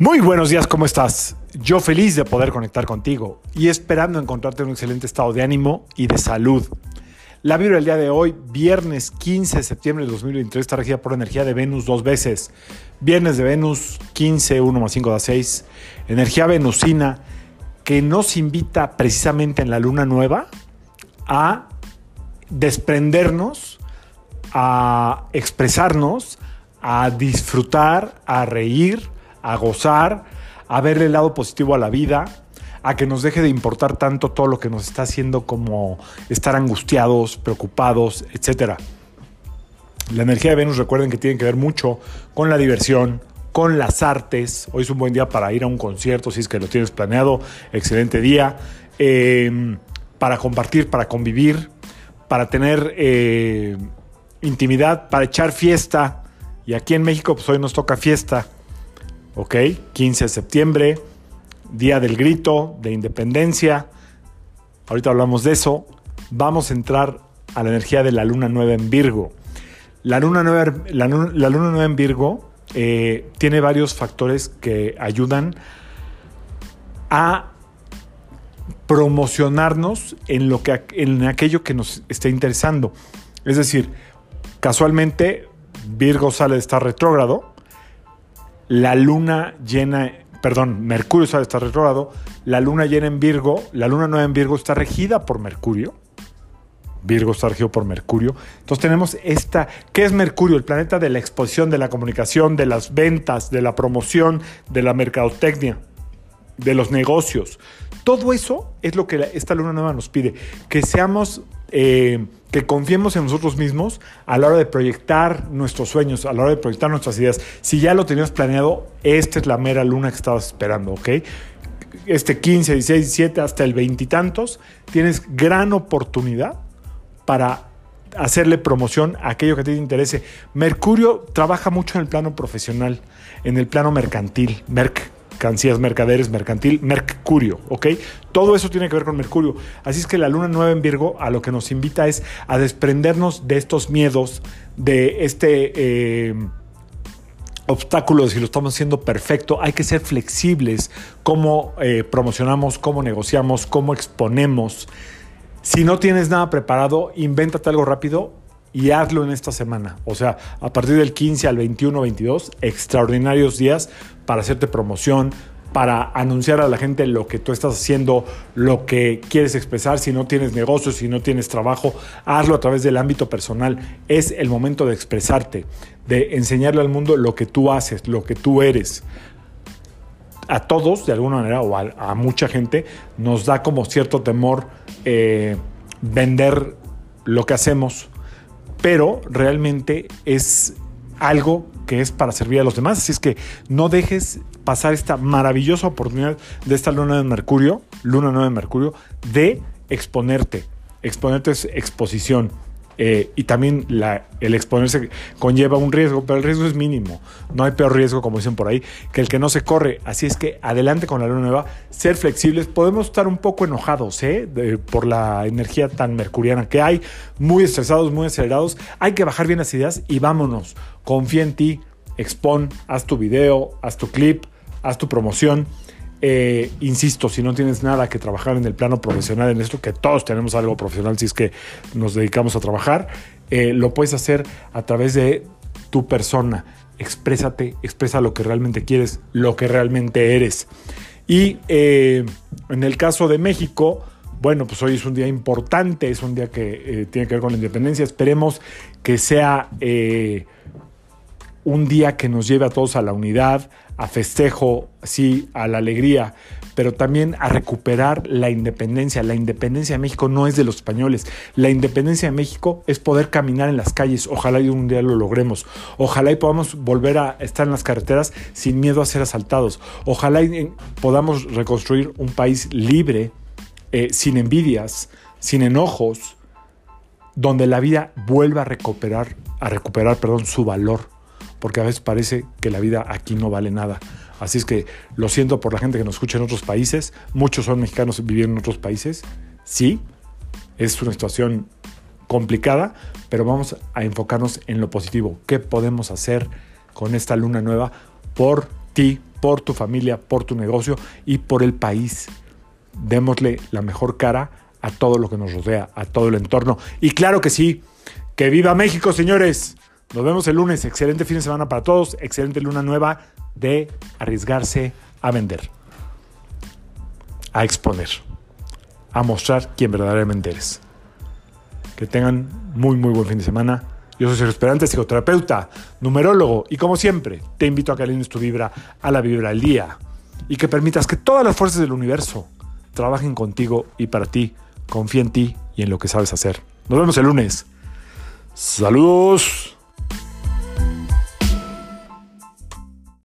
Muy buenos días, ¿cómo estás? Yo feliz de poder conectar contigo y esperando encontrarte en un excelente estado de ánimo y de salud. La vibra del día de hoy, viernes 15 de septiembre de 2023, está regida por energía de Venus dos veces. Viernes de Venus 15, 1 más 5 da 6. Energía venusina que nos invita precisamente en la luna nueva a desprendernos, a expresarnos, a disfrutar, a reír, a gozar, a verle el lado positivo a la vida, a que nos deje de importar tanto todo lo que nos está haciendo como estar angustiados, preocupados, etc. La energía de Venus recuerden que tiene que ver mucho con la diversión, con las artes. Hoy es un buen día para ir a un concierto, si es que lo tienes planeado. Excelente día. Eh, para compartir, para convivir, para tener eh, intimidad, para echar fiesta. Y aquí en México, pues hoy nos toca fiesta. ¿Ok? 15 de septiembre, Día del Grito, de Independencia. Ahorita hablamos de eso. Vamos a entrar a la energía de la luna nueva en Virgo. La luna nueva, la, luna nueva en Virgo eh, tiene varios factores que ayudan a promocionarnos en, lo que, en aquello que nos esté interesando. Es decir, casualmente Virgo sale de estar retrógrado, la luna llena, perdón, Mercurio sale de estar retrógrado, la luna llena en Virgo, la luna nueva en Virgo está regida por Mercurio. Virgo está regido por Mercurio. Entonces tenemos esta, ¿qué es Mercurio? El planeta de la exposición, de la comunicación, de las ventas, de la promoción, de la mercadotecnia, de los negocios. Todo eso es lo que esta luna nueva nos pide, que seamos, eh, que confiemos en nosotros mismos a la hora de proyectar nuestros sueños, a la hora de proyectar nuestras ideas. Si ya lo tenías planeado, esta es la mera luna que estabas esperando, ¿ok? Este 15, 16, 17, hasta el veintitantos, tienes gran oportunidad para hacerle promoción a aquello que te interese. Mercurio trabaja mucho en el plano profesional, en el plano mercantil, Merc mercancías, mercaderes, mercantil, Mercurio, ¿ok? Todo eso tiene que ver con Mercurio. Así es que la luna nueva en Virgo a lo que nos invita es a desprendernos de estos miedos, de este... Eh, obstáculo de si lo estamos haciendo perfecto, hay que ser flexibles, cómo eh, promocionamos, cómo negociamos, cómo exponemos. Si no tienes nada preparado, invéntate algo rápido y hazlo en esta semana. O sea, a partir del 15 al 21, 22, extraordinarios días para hacerte promoción, para anunciar a la gente lo que tú estás haciendo, lo que quieres expresar. Si no tienes negocio, si no tienes trabajo, hazlo a través del ámbito personal. Es el momento de expresarte, de enseñarle al mundo lo que tú haces, lo que tú eres. A todos, de alguna manera, o a, mucha gente, nos da como cierto temor eh, vender lo que hacemos pero realmente es algo que es para servir a los demás. Así es que no dejes pasar esta maravillosa oportunidad de esta luna de Mercurio, luna nueva de Mercurio, de exponerte. Exponerte es exposición. Eh, y también el exponerse conlleva un riesgo, pero el riesgo es mínimo. No hay peor riesgo, como dicen por ahí, que el que no se corre. Así es que adelante con la luna nueva, ser flexibles. Podemos estar un poco enojados ¿eh? por la energía tan mercuriana que hay, muy estresados, muy acelerados. Hay que bajar bien las ideas y vámonos. Confía en ti, expon, haz tu video, haz tu clip, haz tu promoción eh, insisto, si no tienes nada que trabajar en el plano profesional, en esto que todos tenemos algo profesional, si es que nos dedicamos a trabajar, eh, lo puedes hacer a través de tu persona. Exprésate, expresa lo que realmente quieres, lo que realmente eres. Y eh, en el caso de México, bueno, pues hoy es un día importante, es un día que tiene que ver con la independencia. Esperemos que sea un día que nos lleve a todos a la unidad, a festejo, sí, a la alegría, pero también a recuperar la independencia. La independencia de México no es de los españoles. La independencia de México es poder caminar en las calles. Ojalá y un día lo logremos. Ojalá y podamos volver a estar en las carreteras sin miedo a ser asaltados. Ojalá podamos reconstruir un país libre, eh, sin envidias, sin enojos, donde la vida vuelva a recuperar, a recuperar, perdón, su valor porque a veces parece que la vida aquí no vale nada. Así es que lo siento por la gente que nos escucha en otros países. Muchos son mexicanos viviendo en otros países. Sí, es una situación complicada, pero vamos a enfocarnos en lo positivo. ¿Qué podemos hacer con esta luna nueva por ti, por tu familia, por tu negocio y por el país. Démosle la mejor cara a todo lo que nos rodea, a todo el entorno. Y claro que sí, que viva México, señores. Nos vemos el lunes. Excelente fin de semana para todos. Excelente luna nueva de arriesgarse a vender, a exponer, a mostrar quién verdaderamente eres. Que tengan muy, muy buen fin de semana. Yo soy Sergio Esperante, psicoterapeuta, numerólogo y como siempre te invito a que alines tu vibra a la vibra del día y que permitas que todas las fuerzas del universo trabajen contigo y para ti. Confía en ti y en lo que sabes hacer. Nos vemos el lunes. Saludos.